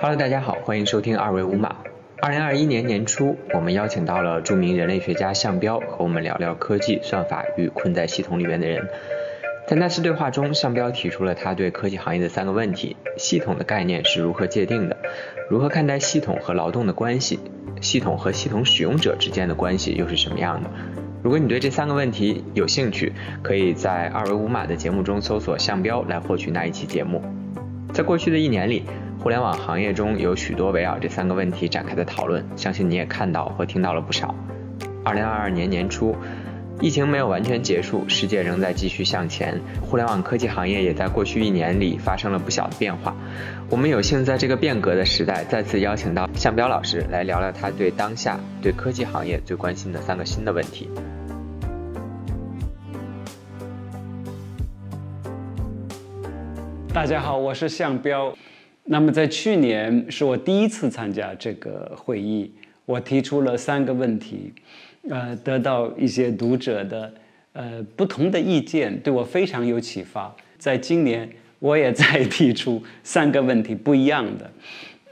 Hello，大家好，欢迎收听二维五码。二零二一年年初，我们邀请到了著名人类学家向彪和我们聊聊科技、算法与困在系统里面的人。在那次对话中，向彪提出了他对科技行业的三个问题：系统的概念是如何界定的？如何看待系统和劳动的关系？系统和系统使用者之间的关系又是什么样的？如果你对这三个问题有兴趣，可以在二维五码的节目中搜索向彪来获取那一期节目。在过去的一年里，互联网行业中有许多围绕这三个问题展开的讨论，相信你也看到和听到了不少。二零二二年年初，疫情没有完全结束，世界仍在继续向前，互联网科技行业也在过去一年里发生了不小的变化。我们有幸在这个变革的时代，再次邀请到向彪老师来聊聊他对当下对科技行业最关心的三个新的问题。大家好，我是向彪。那么在去年是我第一次参加这个会议，我提出了三个问题，呃，得到一些读者的呃不同的意见，对我非常有启发。在今年，我也在提出三个问题，不一样的。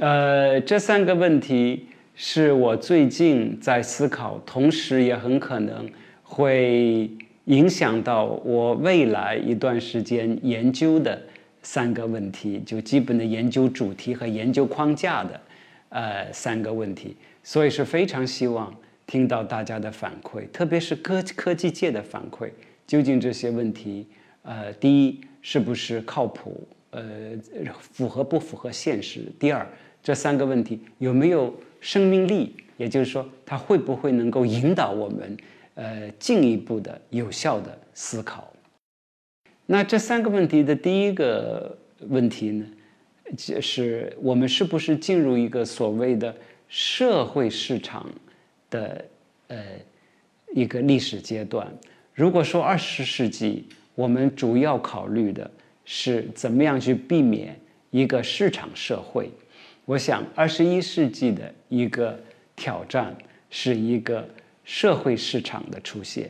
呃，这三个问题是我最近在思考，同时也很可能会影响到我未来一段时间研究的。三个问题，就基本的研究主题和研究框架的，呃，三个问题，所以是非常希望听到大家的反馈，特别是科科技界的反馈，究竟这些问题，呃，第一是不是靠谱，呃，符合不符合现实？第二，这三个问题有没有生命力？也就是说，它会不会能够引导我们，呃，进一步的有效的思考？那这三个问题的第一个问题呢，就是我们是不是进入一个所谓的社会市场的呃一个历史阶段？如果说二十世纪我们主要考虑的是怎么样去避免一个市场社会，我想二十一世纪的一个挑战是一个社会市场的出现。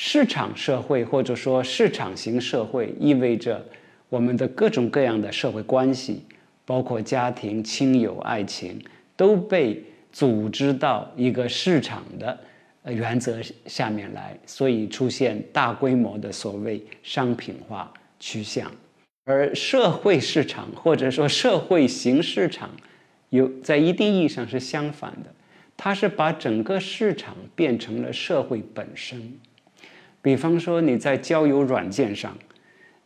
市场社会或者说市场型社会，意味着我们的各种各样的社会关系，包括家庭、亲友、爱情，都被组织到一个市场的原则下面来，所以出现大规模的所谓商品化趋向。而社会市场或者说社会型市场，有在一定意义上是相反的，它是把整个市场变成了社会本身。比方说，你在交友软件上，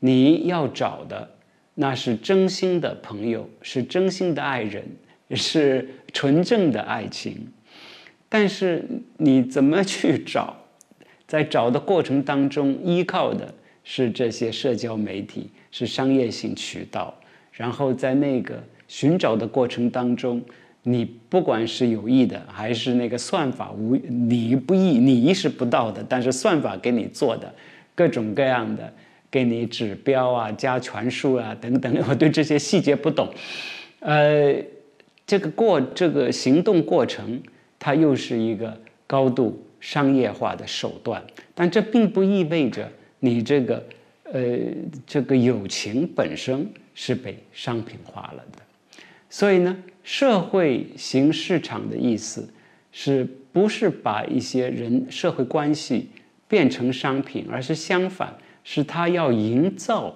你要找的那是真心的朋友，是真心的爱人，是纯正的爱情。但是你怎么去找？在找的过程当中，依靠的是这些社交媒体，是商业性渠道。然后在那个寻找的过程当中。你不管是有意的，还是那个算法无你不意你意识不到的，但是算法给你做的各种各样的，给你指标啊、加权数啊等等，我对这些细节不懂。呃，这个过这个行动过程，它又是一个高度商业化的手段，但这并不意味着你这个呃这个友情本身是被商品化了的。所以呢，社会型市场的意思，是不是把一些人社会关系变成商品，而是相反，是他要营造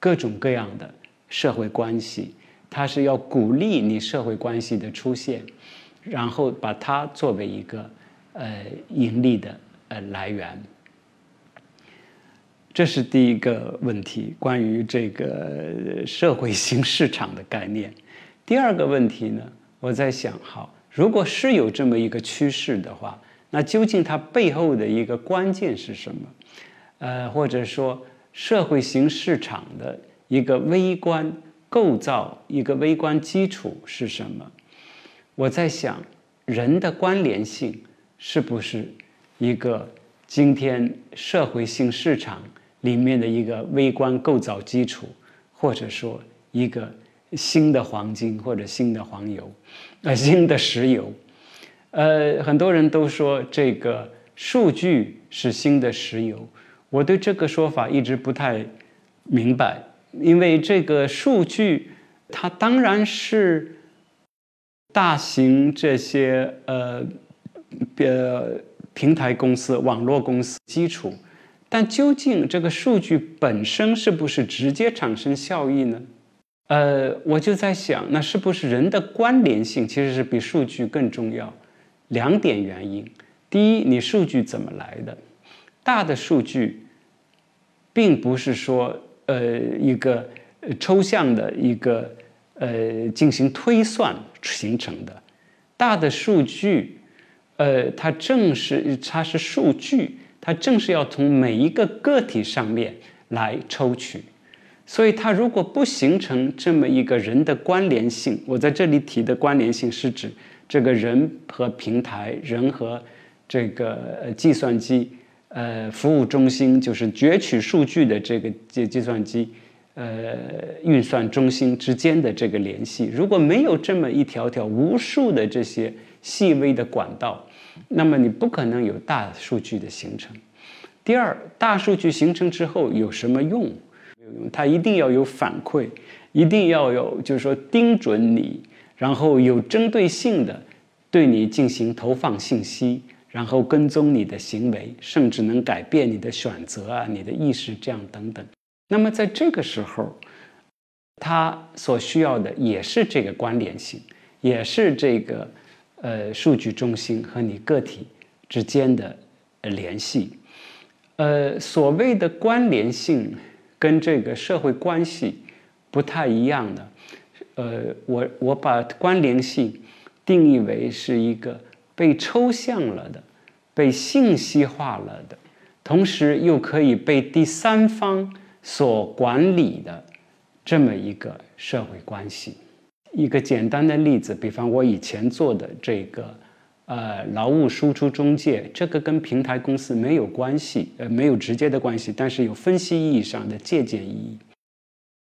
各种各样的社会关系，他是要鼓励你社会关系的出现，然后把它作为一个呃盈利的呃来源。这是第一个问题，关于这个社会型市场的概念。第二个问题呢，我在想，好，如果是有这么一个趋势的话，那究竟它背后的一个关键是什么？呃，或者说社会型市场的一个微观构造、一个微观基础是什么？我在想，人的关联性是不是一个今天社会性市场里面的一个微观构造基础，或者说一个？新的黄金或者新的黄油，呃，新的石油，呃，很多人都说这个数据是新的石油。我对这个说法一直不太明白，因为这个数据，它当然是大型这些呃呃平台公司、网络公司基础，但究竟这个数据本身是不是直接产生效益呢？呃，我就在想，那是不是人的关联性其实是比数据更重要？两点原因：第一，你数据怎么来的？大的数据并不是说呃一个抽象的一个呃进行推算形成的，大的数据，呃，它正是它是数据，它正是要从每一个个体上面来抽取。所以，它如果不形成这么一个人的关联性，我在这里提的关联性是指这个人和平台、人和这个计算机、呃服务中心，就是攫取数据的这个计计算机、呃运算中心之间的这个联系。如果没有这么一条条无数的这些细微的管道，那么你不可能有大数据的形成。第二，大数据形成之后有什么用？它一定要有反馈，一定要有，就是说盯准你，然后有针对性的对你进行投放信息，然后跟踪你的行为，甚至能改变你的选择啊，你的意识这样等等。那么在这个时候，它所需要的也是这个关联性，也是这个呃数据中心和你个体之间的联系。呃，所谓的关联性。跟这个社会关系不太一样的，呃，我我把关联性定义为是一个被抽象了的、被信息化了的，同时又可以被第三方所管理的这么一个社会关系。一个简单的例子，比方我以前做的这个。呃，劳务输出中介这个跟平台公司没有关系，呃，没有直接的关系，但是有分析意义上的借鉴意义。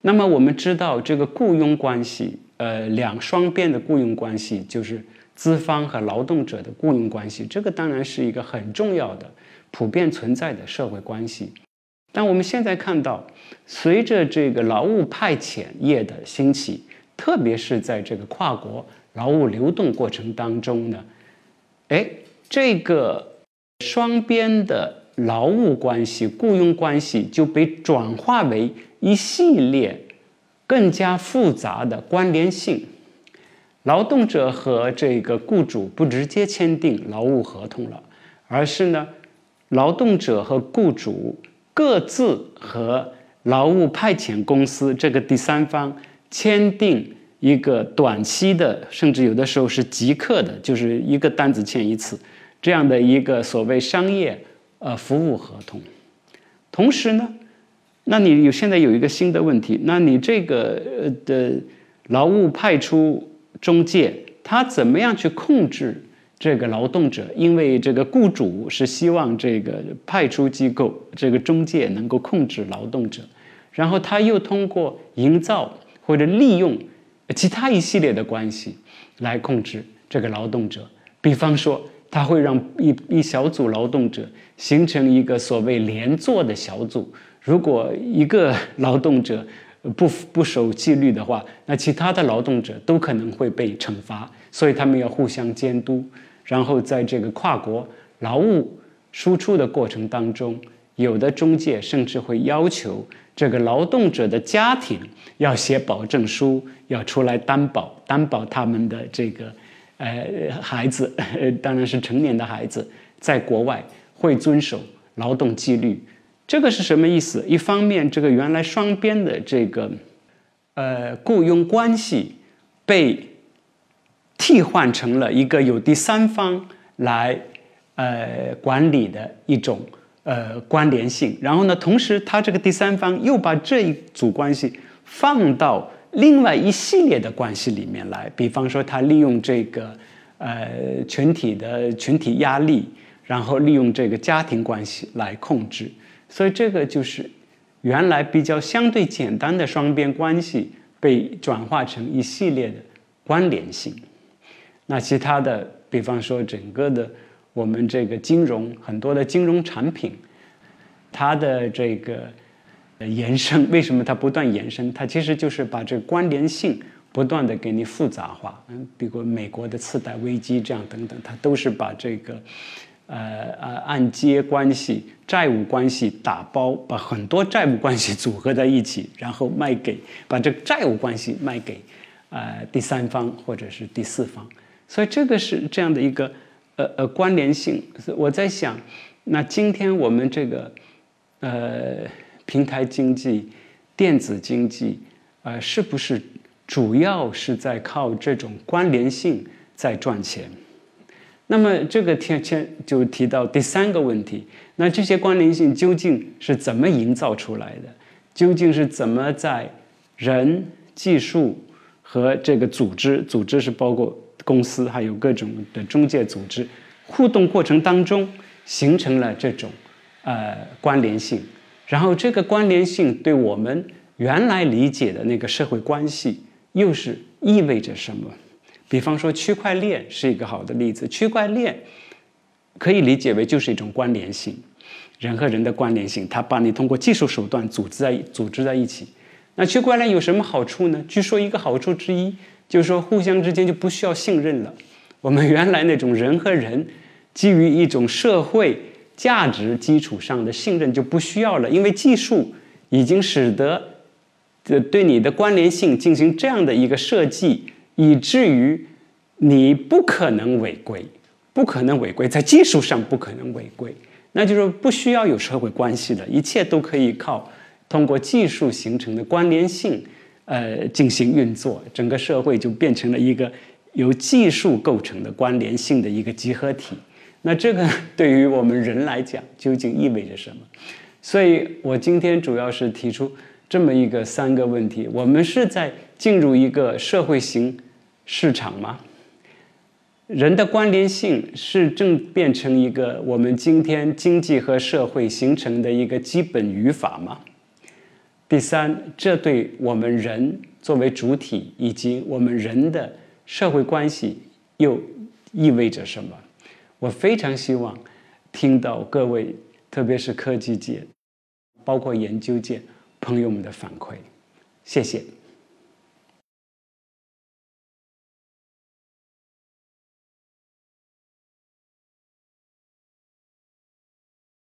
那么我们知道，这个雇佣关系，呃，两双边的雇佣关系，就是资方和劳动者的雇佣关系，这个当然是一个很重要的、普遍存在的社会关系。但我们现在看到，随着这个劳务派遣业的兴起，特别是在这个跨国劳务流动过程当中呢。哎，这个双边的劳务关系、雇佣关系就被转化为一系列更加复杂的关联性。劳动者和这个雇主不直接签订劳务合同了，而是呢，劳动者和雇主各自和劳务派遣公司这个第三方签订。一个短期的，甚至有的时候是即刻的，就是一个单子签一次，这样的一个所谓商业呃服务合同。同时呢，那你有现在有一个新的问题，那你这个呃的劳务派出中介，他怎么样去控制这个劳动者？因为这个雇主是希望这个派出机构这个中介能够控制劳动者，然后他又通过营造或者利用。其他一系列的关系来控制这个劳动者，比方说，他会让一一小组劳动者形成一个所谓连坐的小组。如果一个劳动者不不守纪律的话，那其他的劳动者都可能会被惩罚。所以他们要互相监督。然后在这个跨国劳务输出的过程当中，有的中介甚至会要求。这个劳动者的家庭要写保证书，要出来担保，担保他们的这个，呃，孩子，当然是成年的孩子，在国外会遵守劳动纪律。这个是什么意思？一方面，这个原来双边的这个，呃，雇佣关系被替换成了一个有第三方来，呃，管理的一种。呃，关联性。然后呢，同时他这个第三方又把这一组关系放到另外一系列的关系里面来。比方说，他利用这个呃群体的群体压力，然后利用这个家庭关系来控制。所以这个就是原来比较相对简单的双边关系被转化成一系列的关联性。那其他的，比方说整个的。我们这个金融很多的金融产品，它的这个延伸。为什么它不断延伸？它其实就是把这个关联性不断的给你复杂化。嗯，比如美国的次贷危机这样等等，它都是把这个呃呃按揭关系、债务关系打包，把很多债务关系组合在一起，然后卖给把这个债务关系卖给呃第三方或者是第四方。所以这个是这样的一个呃呃关联性。我在想，那今天我们这个呃平台经济、电子经济，呃，是不是主要是在靠这种关联性在赚钱？那么这个天天就提到第三个问题，那这些关联性究竟是怎么营造出来的？究竟是怎么在人、技术和这个组织，组织是包括。公司还有各种的中介组织互动过程当中，形成了这种呃关联性，然后这个关联性对我们原来理解的那个社会关系又是意味着什么？比方说区块链是一个好的例子，区块链可以理解为就是一种关联性，人和人的关联性，它把你通过技术手段组织在组织在一起。那区块链有什么好处呢？据说一个好处之一。就是说，互相之间就不需要信任了。我们原来那种人和人基于一种社会价值基础上的信任就不需要了，因为技术已经使得这对你的关联性进行这样的一个设计，以至于你不可能违规，不可能违规，在技术上不可能违规。那就是不需要有社会关系的，一切都可以靠通过技术形成的关联性。呃，进行运作，整个社会就变成了一个由技术构成的关联性的一个集合体。那这个对于我们人来讲，究竟意味着什么？所以我今天主要是提出这么一个三个问题：我们是在进入一个社会型市场吗？人的关联性是正变成一个我们今天经济和社会形成的一个基本语法吗？第三，这对我们人作为主体以及我们人的社会关系又意味着什么？我非常希望听到各位，特别是科技界，包括研究界朋友们的反馈。谢谢。